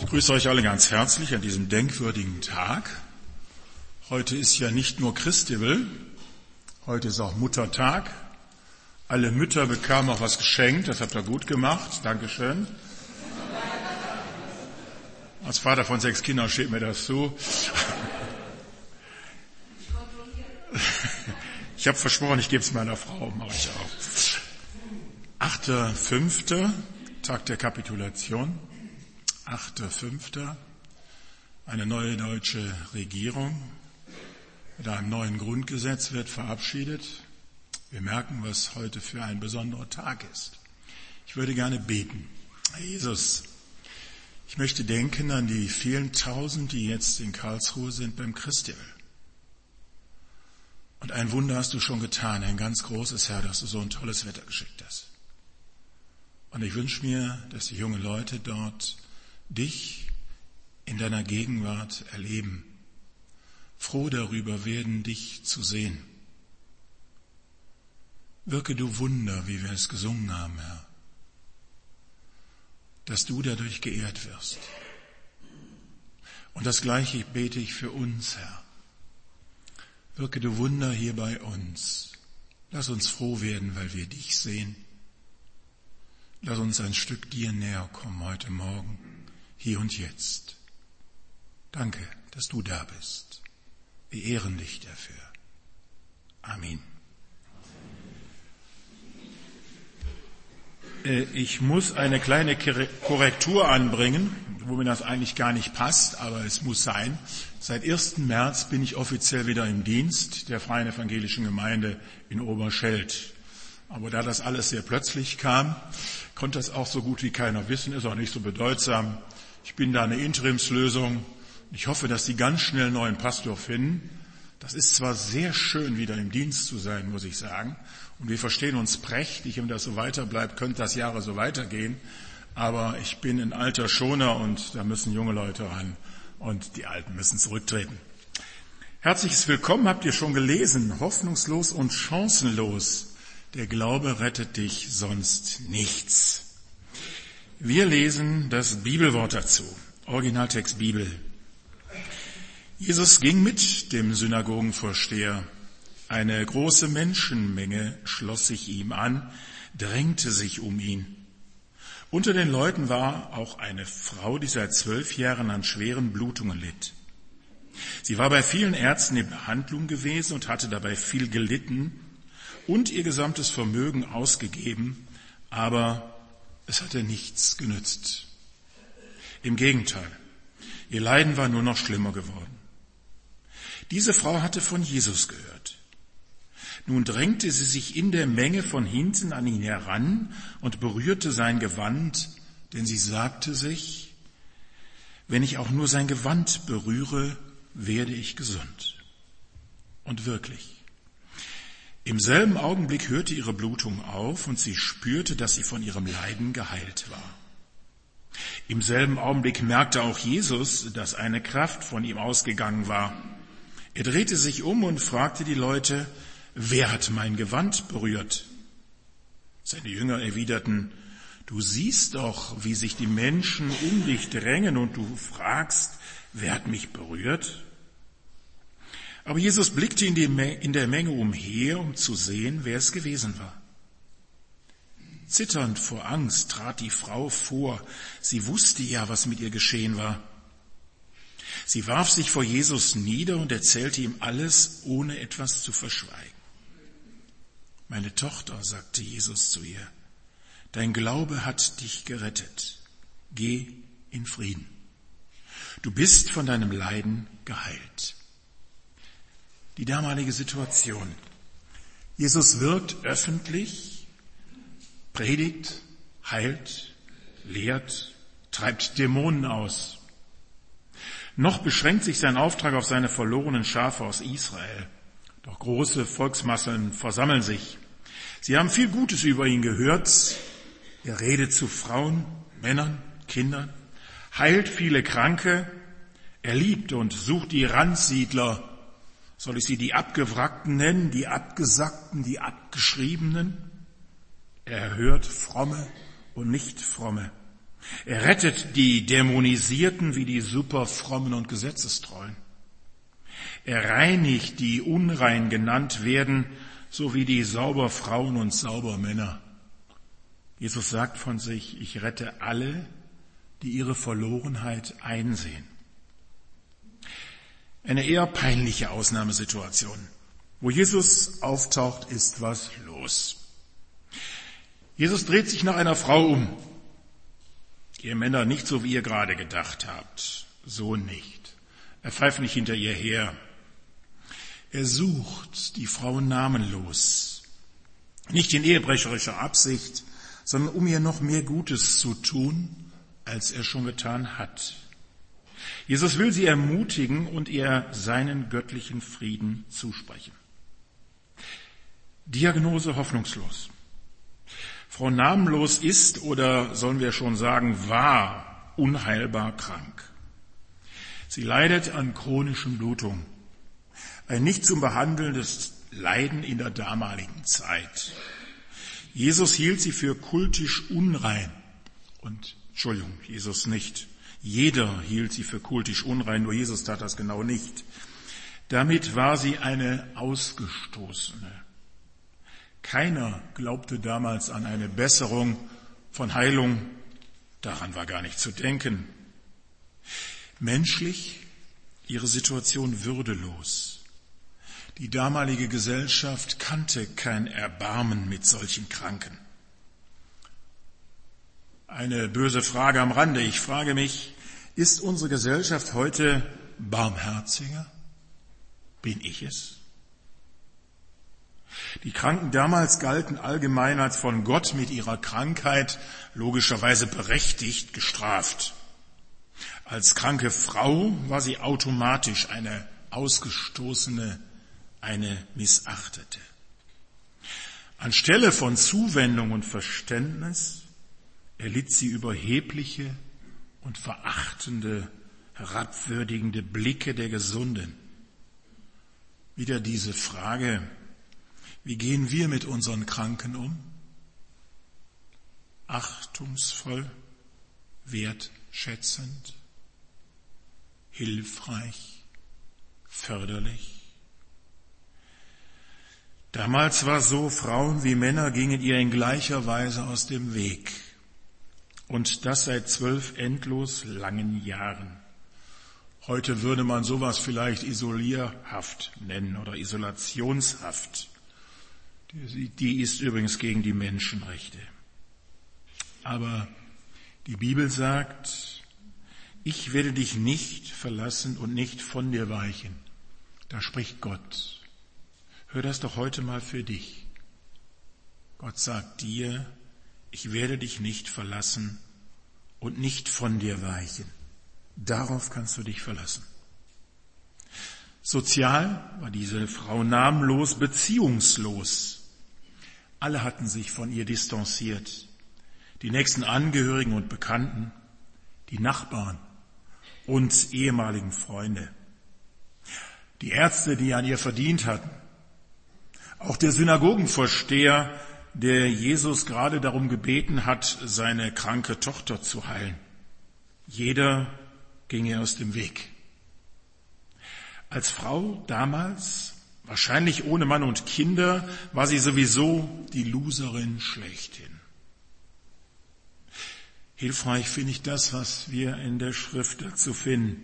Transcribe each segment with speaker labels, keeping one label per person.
Speaker 1: Ich grüße euch alle ganz herzlich an diesem denkwürdigen Tag. Heute ist ja nicht nur Christivel, heute ist auch Muttertag. Alle Mütter bekamen auch was geschenkt, das habt ihr gut gemacht, Dankeschön. Als Vater von sechs Kindern steht mir das zu. Ich habe versprochen, ich gebe es meiner Frau, mache ich auch. Achter, fünfter, Tag der Kapitulation. Achter, fünfter. Eine neue deutsche Regierung mit einem neuen Grundgesetz wird verabschiedet. Wir merken, was heute für ein besonderer Tag ist. Ich würde gerne beten. Herr Jesus, ich möchte denken an die vielen Tausend, die jetzt in Karlsruhe sind beim Christiel. Und ein Wunder hast du schon getan, ein ganz großes Herr, dass du so ein tolles Wetter geschickt hast. Und ich wünsche mir, dass die jungen Leute dort dich in deiner Gegenwart erleben, froh darüber werden, dich zu sehen. Wirke du Wunder, wie wir es gesungen haben, Herr, dass du dadurch geehrt wirst. Und das Gleiche bete ich für uns, Herr Wirke du Wunder hier bei uns. Lass uns froh werden, weil wir dich sehen. Lass uns ein Stück dir näher kommen heute Morgen, hier und jetzt. Danke, dass du da bist. Wir ehren dich dafür. Amen. Äh, ich muss eine kleine Korrektur anbringen, wo mir das eigentlich gar nicht passt, aber es muss sein. Seit 1. März bin ich offiziell wieder im Dienst der Freien Evangelischen Gemeinde in Oberscheld. Aber da das alles sehr plötzlich kam, konnte das auch so gut wie keiner wissen, ist auch nicht so bedeutsam. Ich bin da eine Interimslösung. Ich hoffe, dass Sie ganz schnell einen neuen Pastor finden. Das ist zwar sehr schön, wieder im Dienst zu sein, muss ich sagen. Und wir verstehen uns prächtig. Wenn das so weiter bleibt, könnte das Jahre so weitergehen. Aber ich bin ein alter Schoner und da müssen junge Leute ran. Und die Alten müssen zurücktreten. Herzliches Willkommen habt ihr schon gelesen. Hoffnungslos und chancenlos. Der Glaube rettet dich sonst nichts. Wir lesen das Bibelwort dazu. Originaltext Bibel. Jesus ging mit dem Synagogenvorsteher. Eine große Menschenmenge schloss sich ihm an, drängte sich um ihn. Unter den Leuten war auch eine Frau, die seit zwölf Jahren an schweren Blutungen litt. Sie war bei vielen Ärzten in Behandlung gewesen und hatte dabei viel gelitten und ihr gesamtes Vermögen ausgegeben, aber es hatte nichts genützt. Im Gegenteil, ihr Leiden war nur noch schlimmer geworden. Diese Frau hatte von Jesus gehört. Nun drängte sie sich in der Menge von hinten an ihn heran und berührte sein Gewand, denn sie sagte sich, wenn ich auch nur sein Gewand berühre, werde ich gesund. Und wirklich. Im selben Augenblick hörte ihre Blutung auf und sie spürte, dass sie von ihrem Leiden geheilt war. Im selben Augenblick merkte auch Jesus, dass eine Kraft von ihm ausgegangen war. Er drehte sich um und fragte die Leute, wer hat mein Gewand berührt? Seine Jünger erwiderten, du siehst doch, wie sich die Menschen um dich drängen und du fragst, wer hat mich berührt? Aber Jesus blickte in, der Menge umher, um zu sehen, wer es gewesen war. Zitternd vor Angst trat die Frau vor. Sie wusste ja, was mit ihr geschehen war. Sie warf sich vor Jesus nieder und erzählte ihm alles, ohne etwas zu verschweigen. Meine Tochter, sagte Jesus zu ihr, dein Glaube hat dich gerettet. Geh in Frieden. Du bist von deinem Leiden geheilt. Die damalige Situation. Jesus wirkt öffentlich, predigt, heilt, lehrt, treibt Dämonen aus. Noch beschränkt sich sein Auftrag auf seine verlorenen Schafe aus Israel. Doch große Volksmassen versammeln sich. Sie haben viel Gutes über ihn gehört. Er redet zu Frauen, Männern, Kindern, heilt viele Kranke. Er liebt und sucht die Randsiedler. Soll ich sie die Abgewrackten nennen, die Abgesackten, die Abgeschriebenen? Er hört Fromme und nicht Fromme. Er rettet die Dämonisierten wie die superfrommen und Gesetzestreuen. Er reinigt die unrein genannt werden, so wie die Sauberfrauen und Saubermänner. Jesus sagt von sich, ich rette alle, die ihre Verlorenheit einsehen. Eine eher peinliche Ausnahmesituation. Wo Jesus auftaucht, ist was los. Jesus dreht sich nach einer Frau um. Ihr Männer nicht so, wie ihr gerade gedacht habt. So nicht. Er pfeift nicht hinter ihr her. Er sucht die Frau namenlos. Nicht in ehebrecherischer Absicht, sondern um ihr noch mehr Gutes zu tun, als er schon getan hat. Jesus will sie ermutigen und ihr seinen göttlichen Frieden zusprechen. Diagnose hoffnungslos. Frau Namenlos ist oder sollen wir schon sagen, war unheilbar krank. Sie leidet an chronischen Blutungen. Ein nicht zum behandelndes Leiden in der damaligen Zeit. Jesus hielt sie für kultisch unrein. Und, Entschuldigung, Jesus nicht. Jeder hielt sie für kultisch unrein, nur Jesus tat das genau nicht. Damit war sie eine Ausgestoßene. Keiner glaubte damals an eine Besserung von Heilung. Daran war gar nicht zu denken. Menschlich ihre Situation würdelos. Die damalige Gesellschaft kannte kein Erbarmen mit solchen Kranken. Eine böse Frage am Rande. Ich frage mich, ist unsere Gesellschaft heute barmherziger? Bin ich es? Die Kranken damals galten allgemein als von Gott mit ihrer Krankheit logischerweise berechtigt gestraft. Als kranke Frau war sie automatisch eine ausgestoßene, eine missachtete. Anstelle von Zuwendung und Verständnis erlitt sie überhebliche und verachtende, herabwürdigende Blicke der Gesunden. Wieder diese Frage, wie gehen wir mit unseren Kranken um? Achtungsvoll, wertschätzend, hilfreich, förderlich. Damals war so, Frauen wie Männer gingen ihr in gleicher Weise aus dem Weg. Und das seit zwölf endlos langen Jahren. Heute würde man sowas vielleicht isolierhaft nennen oder isolationshaft. Die ist übrigens gegen die Menschenrechte. Aber die Bibel sagt, ich werde dich nicht verlassen und nicht von dir weichen. Da spricht Gott. Hör das doch heute mal für dich. Gott sagt dir, ich werde dich nicht verlassen und nicht von dir weichen. Darauf kannst du dich verlassen. Sozial war diese Frau namenlos, beziehungslos. Alle hatten sich von ihr distanziert. Die nächsten Angehörigen und Bekannten, die Nachbarn und ehemaligen Freunde. Die Ärzte, die an ihr verdient hatten. Auch der Synagogenvorsteher, der Jesus gerade darum gebeten hat, seine kranke Tochter zu heilen. Jeder ging ihr aus dem Weg. Als Frau damals Wahrscheinlich ohne Mann und Kinder war sie sowieso die Loserin schlechthin. Hilfreich finde ich das, was wir in der Schrift dazu finden.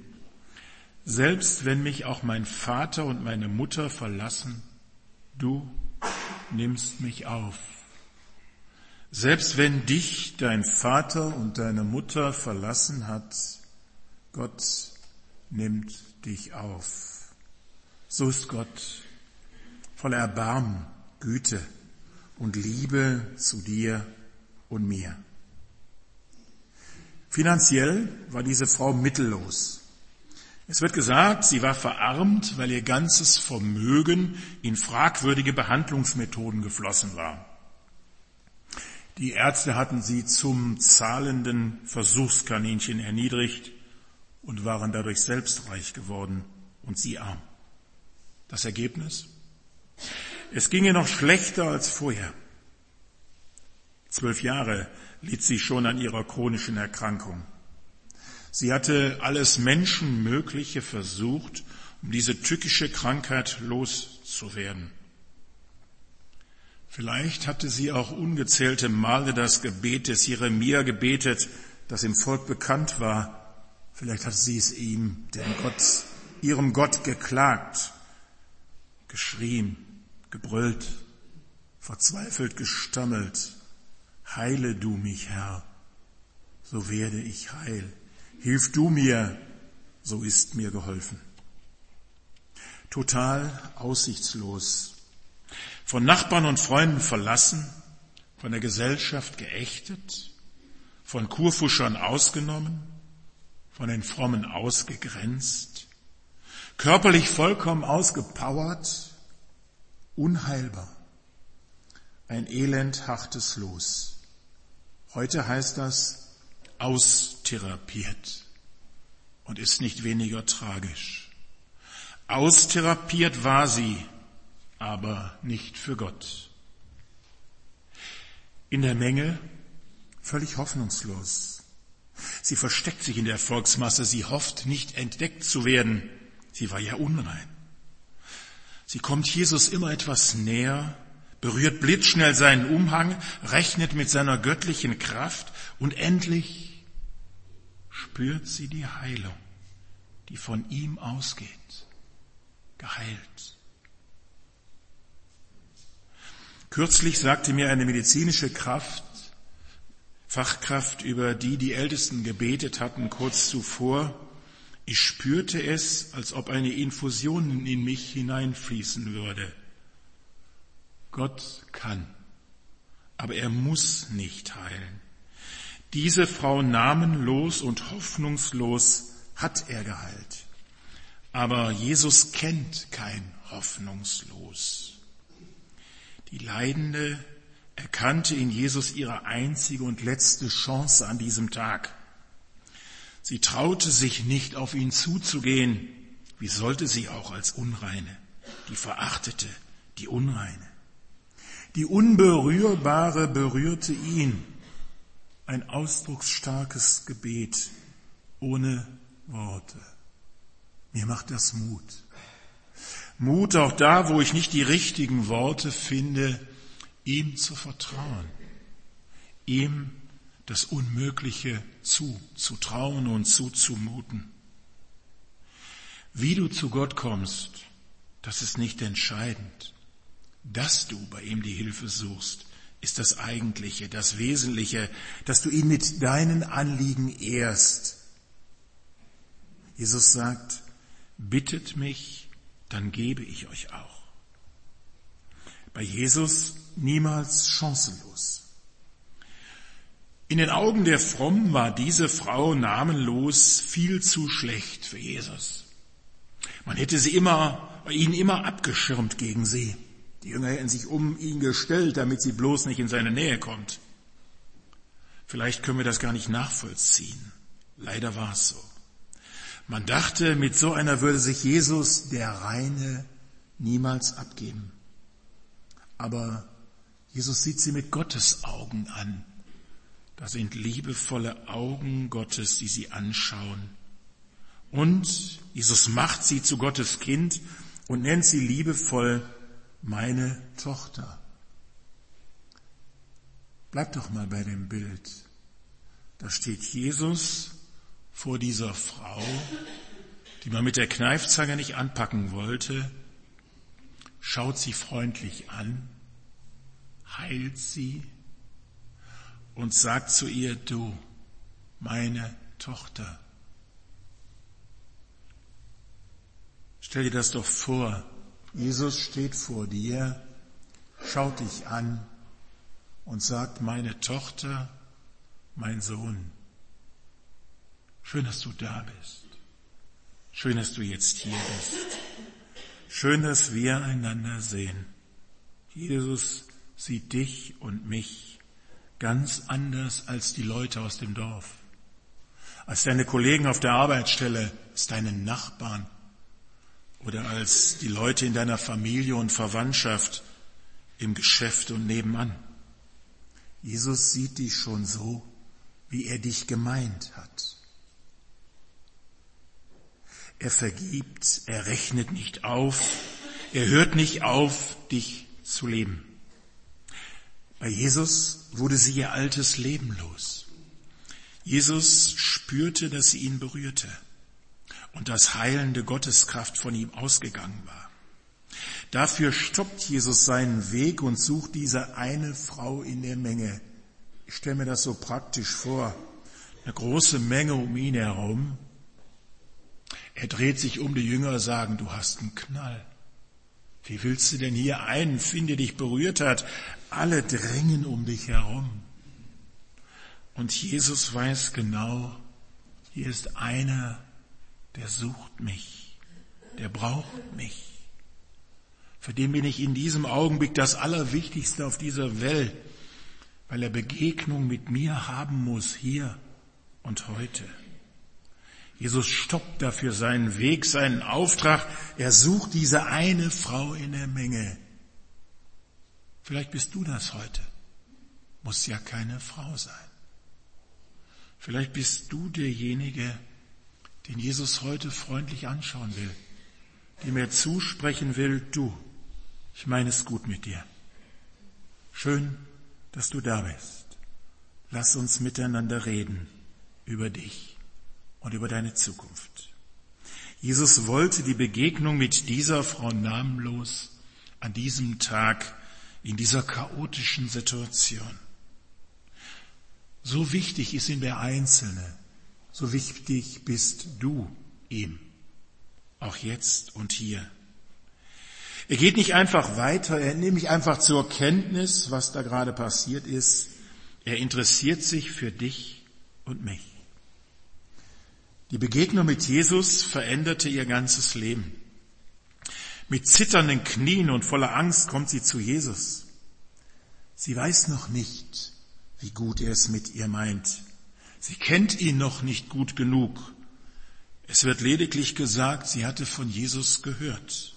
Speaker 1: Selbst wenn mich auch mein Vater und meine Mutter verlassen, du nimmst mich auf. Selbst wenn dich dein Vater und deine Mutter verlassen hat, Gott nimmt dich auf. So ist Gott voller Erbarmen, Güte und Liebe zu dir und mir. Finanziell war diese Frau mittellos. Es wird gesagt, sie war verarmt, weil ihr ganzes Vermögen in fragwürdige Behandlungsmethoden geflossen war. Die Ärzte hatten sie zum zahlenden Versuchskaninchen erniedrigt und waren dadurch selbst reich geworden und sie arm. Das Ergebnis? Es ging ihr noch schlechter als vorher. Zwölf Jahre litt sie schon an ihrer chronischen Erkrankung. Sie hatte alles Menschenmögliche versucht, um diese tückische Krankheit loszuwerden. Vielleicht hatte sie auch ungezählte Male das Gebet des Jeremia gebetet, das im Volk bekannt war. Vielleicht hatte sie es ihm, dem Gott, ihrem Gott geklagt, geschrien, gebrüllt, verzweifelt gestammelt. Heile du mich, Herr, so werde ich heil. Hilf du mir, so ist mir geholfen. Total aussichtslos. Von Nachbarn und Freunden verlassen, von der Gesellschaft geächtet, von Kurfuschern ausgenommen, von den Frommen ausgegrenzt, körperlich vollkommen ausgepowert, unheilbar. Ein elend hartes Los. Heute heißt das austherapiert und ist nicht weniger tragisch. Austherapiert war sie, aber nicht für Gott. In der Menge völlig hoffnungslos. Sie versteckt sich in der Volksmasse, sie hofft nicht entdeckt zu werden. Sie war ja unrein. Sie kommt Jesus immer etwas näher, berührt blitzschnell seinen Umhang, rechnet mit seiner göttlichen Kraft und endlich spürt sie die Heilung, die von ihm ausgeht, geheilt. Kürzlich sagte mir eine medizinische Kraft, Fachkraft, über die die Ältesten gebetet hatten kurz zuvor, ich spürte es, als ob eine Infusion in mich hineinfließen würde. Gott kann, aber er muss nicht heilen. Diese Frau namenlos und hoffnungslos hat er geheilt. Aber Jesus kennt kein hoffnungslos. Die Leidende erkannte in Jesus ihre einzige und letzte Chance an diesem Tag. Sie traute sich nicht auf ihn zuzugehen. Wie sollte sie auch als Unreine, die Verachtete, die Unreine? Die Unberührbare berührte ihn ein ausdrucksstarkes Gebet ohne Worte. Mir macht das Mut. Mut auch da, wo ich nicht die richtigen Worte finde, ihm zu vertrauen, ihm das Unmögliche zuzutrauen und zuzumuten. Wie du zu Gott kommst, das ist nicht entscheidend. Dass du bei ihm die Hilfe suchst, ist das Eigentliche, das Wesentliche, dass du ihn mit deinen Anliegen ehrst. Jesus sagt, bittet mich, dann gebe ich euch auch. Bei Jesus niemals chancenlos. In den Augen der Frommen war diese Frau namenlos viel zu schlecht für Jesus. Man hätte sie immer, ihn immer abgeschirmt gegen sie. Die Jünger hätten sich um ihn gestellt, damit sie bloß nicht in seine Nähe kommt. Vielleicht können wir das gar nicht nachvollziehen. Leider war es so. Man dachte, mit so einer würde sich Jesus, der Reine, niemals abgeben. Aber Jesus sieht sie mit Gottes Augen an. Das sind liebevolle Augen Gottes, die sie anschauen. Und Jesus macht sie zu Gottes Kind und nennt sie liebevoll meine Tochter. Bleib doch mal bei dem Bild. Da steht Jesus vor dieser Frau, die man mit der Kneifzange nicht anpacken wollte, schaut sie freundlich an, heilt sie und sagt zu ihr, du, meine Tochter. Stell dir das doch vor, Jesus steht vor dir, schaut dich an und sagt, meine Tochter, mein Sohn, schön, dass du da bist. Schön, dass du jetzt hier bist. Schön, dass wir einander sehen. Jesus sieht dich und mich ganz anders als die Leute aus dem Dorf, als deine Kollegen auf der Arbeitsstelle, als deine Nachbarn, oder als die Leute in deiner Familie und Verwandtschaft, im Geschäft und nebenan. Jesus sieht dich schon so, wie er dich gemeint hat. Er vergibt, er rechnet nicht auf, er hört nicht auf, dich zu leben. Bei Jesus wurde sie ihr altes Leben los. Jesus spürte, dass sie ihn berührte und dass heilende Gotteskraft von ihm ausgegangen war. Dafür stoppt Jesus seinen Weg und sucht diese eine Frau in der Menge. Ich stelle mir das so praktisch vor. Eine große Menge um ihn herum. Er dreht sich um, die Jünger sagen, du hast einen Knall. Wie willst du denn hier einen finden, der dich berührt hat? Alle drängen um dich herum. Und Jesus weiß genau, hier ist einer, der sucht mich, der braucht mich. Für den bin ich in diesem Augenblick das Allerwichtigste auf dieser Welt, weil er Begegnung mit mir haben muss, hier und heute. Jesus stoppt dafür seinen Weg, seinen Auftrag. Er sucht diese eine Frau in der Menge. Vielleicht bist du das heute. Muss ja keine Frau sein. Vielleicht bist du derjenige, den Jesus heute freundlich anschauen will, dem er zusprechen will, du, ich meine es gut mit dir. Schön, dass du da bist. Lass uns miteinander reden über dich und über deine Zukunft. Jesus wollte die Begegnung mit dieser Frau namenlos an diesem Tag in dieser chaotischen Situation. So wichtig ist ihm der Einzelne, so wichtig bist du ihm, auch jetzt und hier. Er geht nicht einfach weiter, er nimmt nicht einfach zur Kenntnis, was da gerade passiert ist, er interessiert sich für dich und mich. Die Begegnung mit Jesus veränderte ihr ganzes Leben. Mit zitternden Knien und voller Angst kommt sie zu Jesus. Sie weiß noch nicht, wie gut er es mit ihr meint. Sie kennt ihn noch nicht gut genug. Es wird lediglich gesagt, sie hatte von Jesus gehört.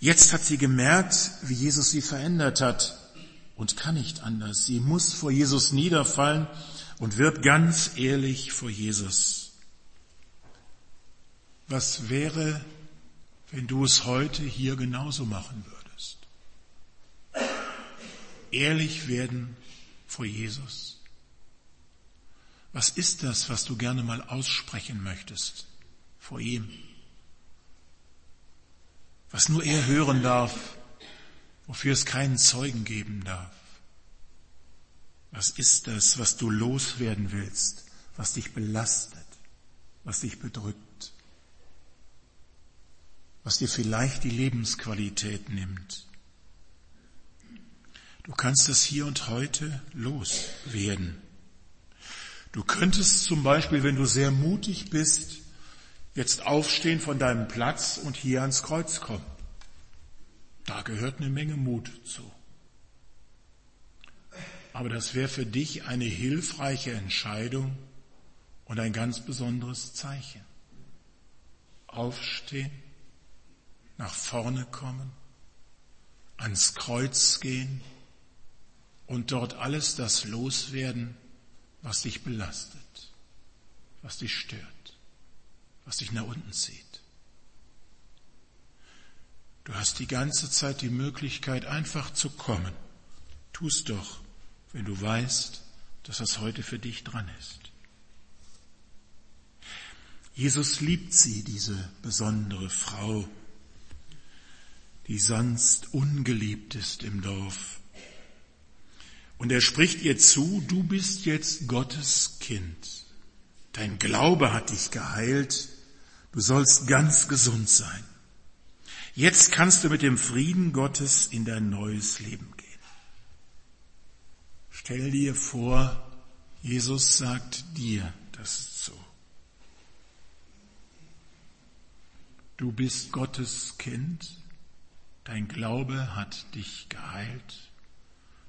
Speaker 1: Jetzt hat sie gemerkt, wie Jesus sie verändert hat und kann nicht anders. Sie muss vor Jesus niederfallen und wird ganz ehrlich vor Jesus. Was wäre, wenn du es heute hier genauso machen würdest? Ehrlich werden vor Jesus. Was ist das, was du gerne mal aussprechen möchtest vor ihm? Was nur er hören darf, wofür es keinen Zeugen geben darf. Was ist das, was du loswerden willst, was dich belastet, was dich bedrückt, was dir vielleicht die Lebensqualität nimmt? Du kannst es hier und heute loswerden. Du könntest zum Beispiel, wenn du sehr mutig bist, jetzt aufstehen von deinem Platz und hier ans Kreuz kommen. Da gehört eine Menge Mut zu. Aber das wäre für dich eine hilfreiche Entscheidung und ein ganz besonderes Zeichen. Aufstehen, nach vorne kommen, ans Kreuz gehen und dort alles das loswerden, was dich belastet, was dich stört, was dich nach unten zieht. Du hast die ganze Zeit die Möglichkeit, einfach zu kommen. Tu's doch wenn du weißt, dass das heute für dich dran ist. Jesus liebt sie, diese besondere Frau, die sonst ungeliebt ist im Dorf. Und er spricht ihr zu, du bist jetzt Gottes Kind. Dein Glaube hat dich geheilt. Du sollst ganz gesund sein. Jetzt kannst du mit dem Frieden Gottes in dein neues Leben. Stell dir vor, Jesus sagt dir das so. Du bist Gottes Kind, dein Glaube hat dich geheilt,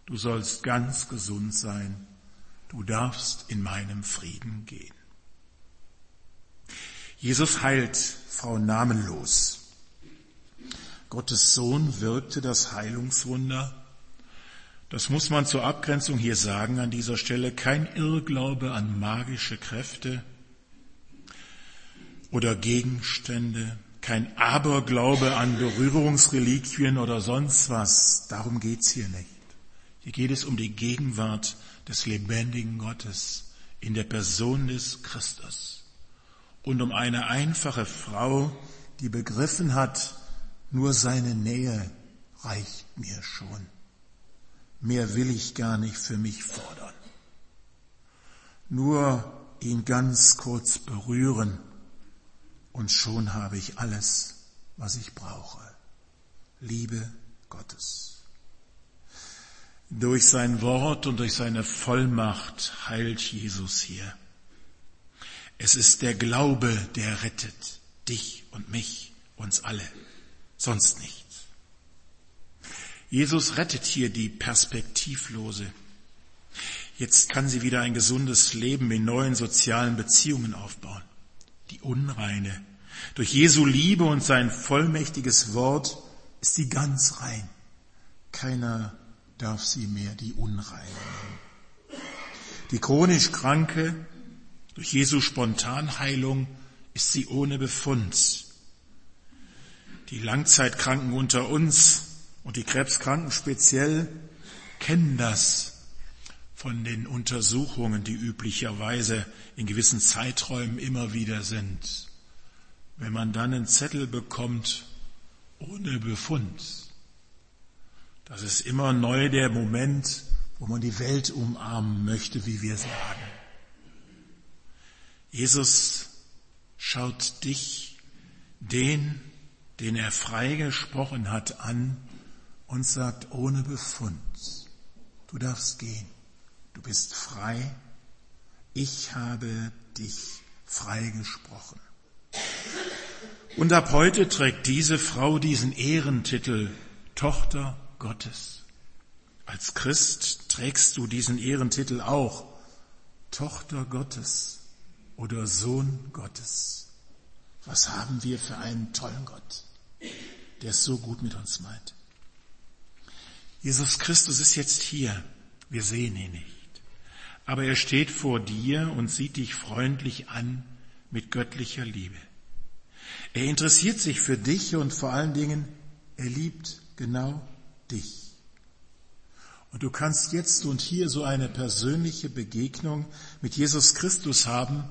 Speaker 1: du sollst ganz gesund sein, du darfst in meinem Frieden gehen. Jesus heilt Frau namenlos. Gottes Sohn wirkte das Heilungswunder Das muss man zur Abgrenzung hier sagen an dieser Stelle. Kein Irrglaube an magische Kräfte oder Gegenstände, kein Aberglaube an Berührungsreliquien oder sonst was. Darum geht's hier nicht. Hier geht es um die Gegenwart des lebendigen Gottes in der Person des Christus und um eine einfache Frau, die begriffen hat, nur seine Nähe reicht mir schon. Mehr will ich gar nicht für mich fordern. Nur ihn ganz kurz berühren und schon habe ich alles, was ich brauche. Liebe Gottes. Durch sein Wort und durch seine Vollmacht heilt Jesus hier. Es ist der Glaube, der rettet dich und mich, uns alle, sonst nichts. Jesus rettet hier die Perspektivlose. Jetzt kann sie wieder ein gesundes Leben in neuen sozialen Beziehungen aufbauen. Die Unreine. Durch Jesu Liebe und sein vollmächtiges Wort ist sie ganz rein. Keiner darf sie mehr die Unreine nennen. Die chronisch Kranke, durch Jesu Spontanheilung ist sie ohne Befund. Die Langzeitkranken unter uns und die Krebskranken speziell kennen das von den Untersuchungen, die üblicherweise in gewissen Zeiträumen immer wieder sind. Wenn man dann einen Zettel bekommt ohne Befund, das ist immer neu der Moment, wo man die Welt umarmen möchte, wie wir sagen. Jesus schaut dich, den, den er freigesprochen hat, an und sagt ohne Befund, du darfst gehen, du bist frei, ich habe dich freigesprochen. Und ab heute trägt diese Frau diesen Ehrentitel Tochter Gottes. Als Christ trägst du diesen Ehrentitel auch Tochter Gottes oder Sohn Gottes. Was haben wir für einen tollen Gott, der es so gut mit uns meint. Jesus Christus ist jetzt hier. Wir sehen ihn nicht. Aber er steht vor dir und sieht dich freundlich an mit göttlicher Liebe. Er interessiert sich für dich und vor allen Dingen, er liebt genau dich. Und du kannst jetzt und hier so eine persönliche Begegnung mit Jesus Christus haben,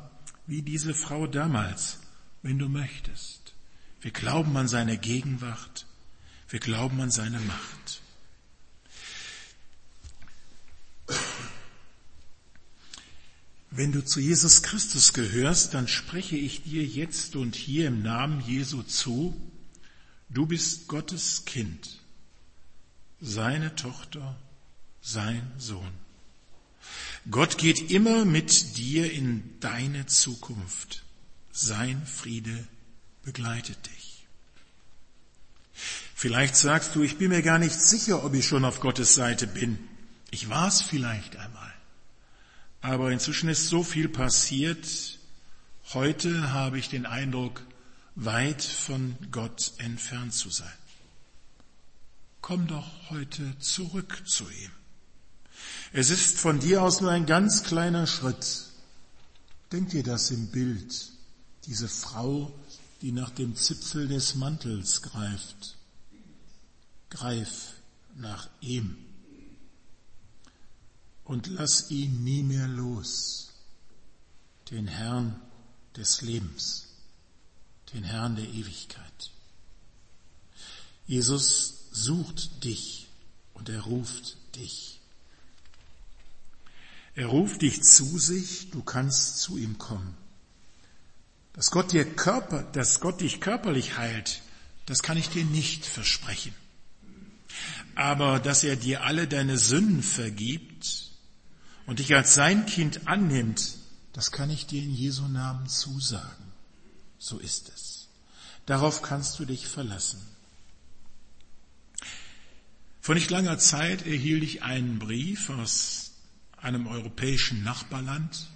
Speaker 1: wie diese Frau damals, wenn du möchtest. Wir glauben an seine Gegenwart, wir glauben an seine Macht. Wenn du zu Jesus Christus gehörst, dann spreche ich dir jetzt und hier im Namen Jesu zu, du bist Gottes Kind, seine Tochter, sein Sohn. Gott geht immer mit dir in deine Zukunft. Sein Friede begleitet dich. Vielleicht sagst du, ich bin mir gar nicht sicher, ob ich schon auf Gottes Seite bin. Ich war es vielleicht einmal. Aber inzwischen ist so viel passiert. Heute habe ich den Eindruck, weit von Gott entfernt zu sein. Komm doch heute zurück zu ihm. Es ist von dir aus nur ein ganz kleiner Schritt. Denk dir das im Bild. Diese Frau, die nach dem Zipfel des Mantels greift. Greif nach ihm und lass ihn nie mehr los, den Herrn des Lebens, den Herrn der Ewigkeit. Jesus sucht dich und er ruft dich. Er ruft dich zu sich, du kannst zu ihm kommen. Dass Gott dir Körper, dass Gott dich körperlich heilt, das kann ich dir nicht versprechen. Aber dass er dir alle deine Sünden vergibt, und dich als sein Kind annimmt, das kann ich dir in Jesu Namen zusagen. So ist es. Darauf kannst du dich verlassen. Vor nicht langer Zeit erhielt ich einen Brief aus einem europäischen Nachbarland.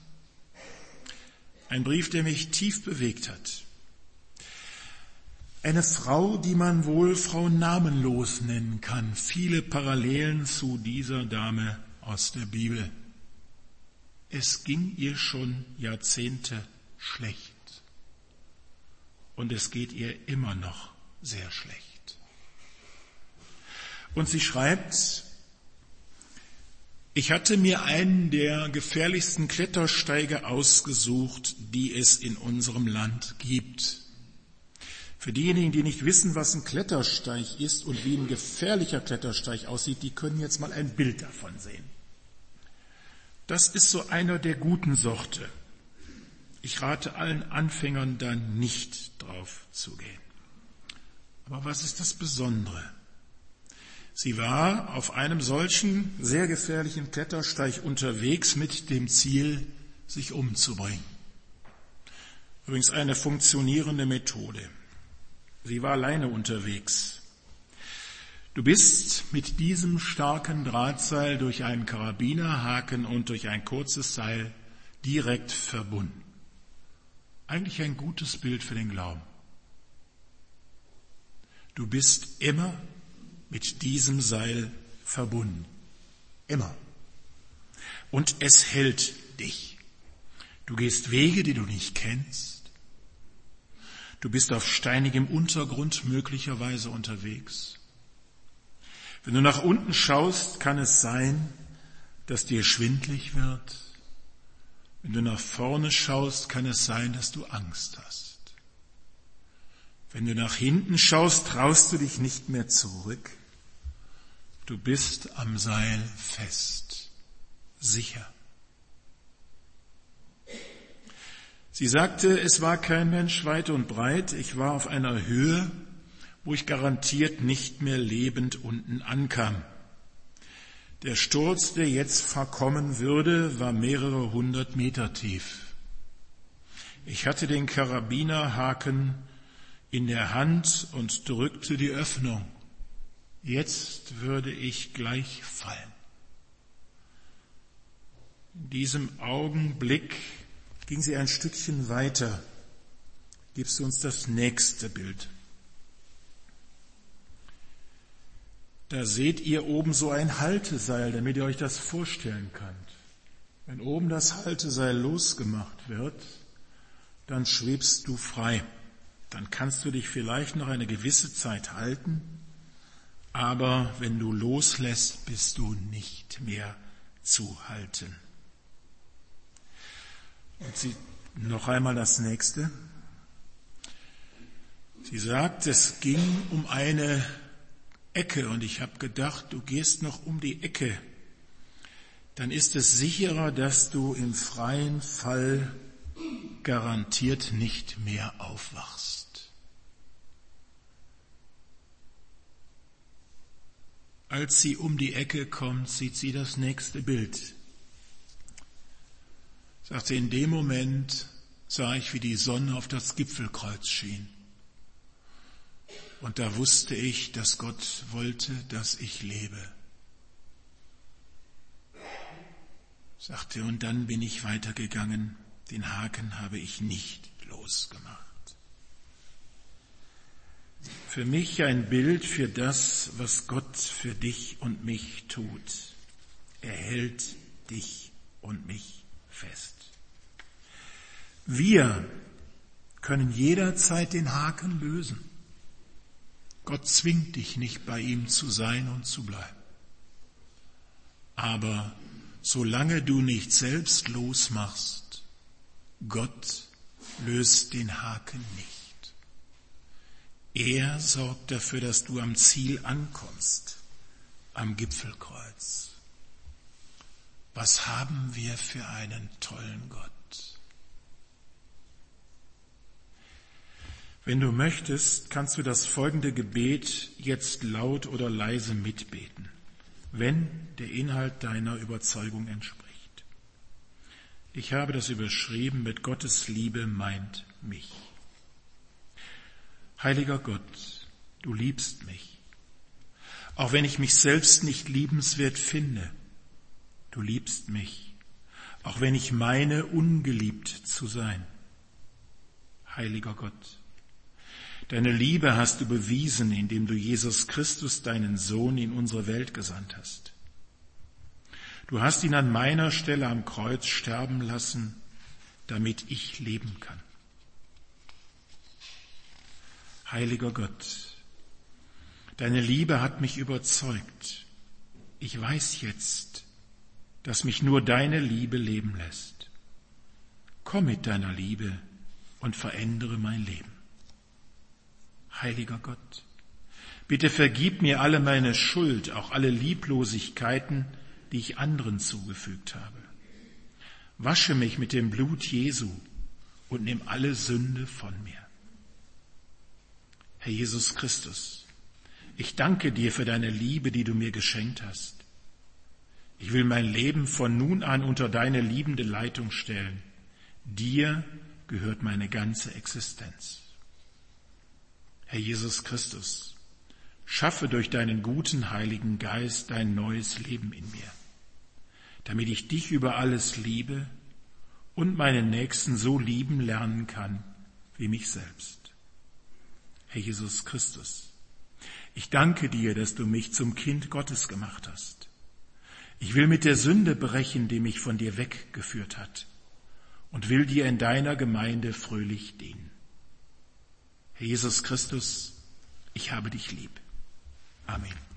Speaker 1: Ein Brief, der mich tief bewegt hat. Eine Frau, die man wohl Frau namenlos nennen kann. Viele Parallelen zu dieser Dame aus der Bibel. Es ging ihr schon Jahrzehnte schlecht. Und es geht ihr immer noch sehr schlecht. Und sie schreibt, ich hatte mir einen der gefährlichsten Klettersteige ausgesucht, die es in unserem Land gibt. Für diejenigen, die nicht wissen, was ein Klettersteig ist und wie ein gefährlicher Klettersteig aussieht, die können jetzt mal ein Bild davon sehen. Das ist so einer der guten Sorte. Ich rate allen Anfängern da nicht drauf zu gehen. Aber was ist das Besondere? Sie war auf einem solchen sehr gefährlichen Klettersteig unterwegs mit dem Ziel, sich umzubringen. Übrigens eine funktionierende Methode. Sie war alleine unterwegs. Du bist mit diesem starken Drahtseil durch einen Karabinerhaken und durch ein kurzes Seil direkt verbunden. Eigentlich ein gutes Bild für den Glauben. Du bist immer mit diesem Seil verbunden. Immer. Und es hält dich. Du gehst Wege, die du nicht kennst. Du bist auf steinigem Untergrund möglicherweise unterwegs. Wenn du nach unten schaust, kann es sein, dass dir schwindlig wird. Wenn du nach vorne schaust, kann es sein, dass du Angst hast. Wenn du nach hinten schaust, traust du dich nicht mehr zurück. Du bist am Seil fest, sicher. Sie sagte, es war kein Mensch weit und breit, ich war auf einer Höhe, wo ich garantiert nicht mehr lebend unten ankam. Der Sturz, der jetzt verkommen würde, war mehrere hundert Meter tief. Ich hatte den Karabinerhaken in der Hand und drückte die Öffnung jetzt würde ich gleich fallen. In diesem Augenblick ging sie ein Stückchen weiter. Gibst du uns das nächste Bild. Da seht ihr oben so ein Halteseil, damit ihr euch das vorstellen könnt. Wenn oben das Halteseil losgemacht wird, dann schwebst du frei. Dann kannst du dich vielleicht noch eine gewisse Zeit halten, aber wenn du loslässt, bist du nicht mehr zu halten. Und sie, noch einmal das nächste. Sie sagt, es ging um eine Ecke und ich habe gedacht, du gehst noch um die Ecke. Dann ist es sicherer, dass du im freien Fall garantiert nicht mehr aufwachst. Als sie um die Ecke kommt, sieht sie das nächste Bild. Sagt sie, in dem Moment sah ich, wie die Sonne auf das Gipfelkreuz schien. Und da wusste ich, dass Gott wollte, dass ich lebe. Sagte, und dann bin ich weitergegangen. Den Haken habe ich nicht losgemacht für mich ein Bild für das, was Gott für dich und mich tut. Er hält dich und mich fest. Wir können jederzeit den Haken lösen. Gott zwingt dich nicht bei ihm zu sein und zu bleiben. Aber solange du nicht selbst losmachst, Gott löst den Haken nicht. Er sorgt dafür, dass du am Ziel ankommst, am Gipfelkreuz. Was haben wir für einen tollen Gott? Wenn du möchtest, kannst du das folgende Gebet jetzt laut oder leise mitbeten, wenn der Inhalt deiner Überzeugung entspricht. Ich habe das überschrieben mit Gottes Liebe meint mich. Heiliger Gott, du liebst mich. Auch wenn ich mich selbst nicht liebenswert finde, du liebst mich. Auch wenn ich meine, ungeliebt zu sein. Heiliger Gott, Deine Liebe hast du bewiesen, indem du Jesus Christus, deinen Sohn, in unsere Welt gesandt hast. Du hast ihn an meiner Stelle am Kreuz sterben lassen, damit ich leben kann. Heiliger Gott, deine Liebe hat mich überzeugt. Ich weiß jetzt, dass mich nur deine Liebe leben lässt. Komm mit deiner Liebe und verändere mein Leben. Heiliger Gott, bitte vergib mir alle meine Schuld, auch alle Lieblosigkeiten, die ich anderen zugefügt habe. Wasche mich mit dem Blut Jesu und nimm alle Sünde von mir. Herr Jesus Christus, ich danke dir für deine Liebe, die du mir geschenkt hast. Ich will mein Leben von nun an unter deine liebende Leitung stellen. Dir gehört meine ganze Existenz. Herr Jesus Christus, schaffe durch deinen guten Heiligen Geist dein neues Leben in mir, damit ich dich über alles liebe und meinen Nächsten so lieben lernen kann wie mich selbst. Herr Jesus Christus, ich danke dir, dass du mich zum Kind Gottes gemacht hast. Ich will mit der Sünde brechen, die mich von dir weggeführt hat, und will dir in deiner Gemeinde fröhlich dienen. Jesus Christus, ich habe dich lieb. Amen.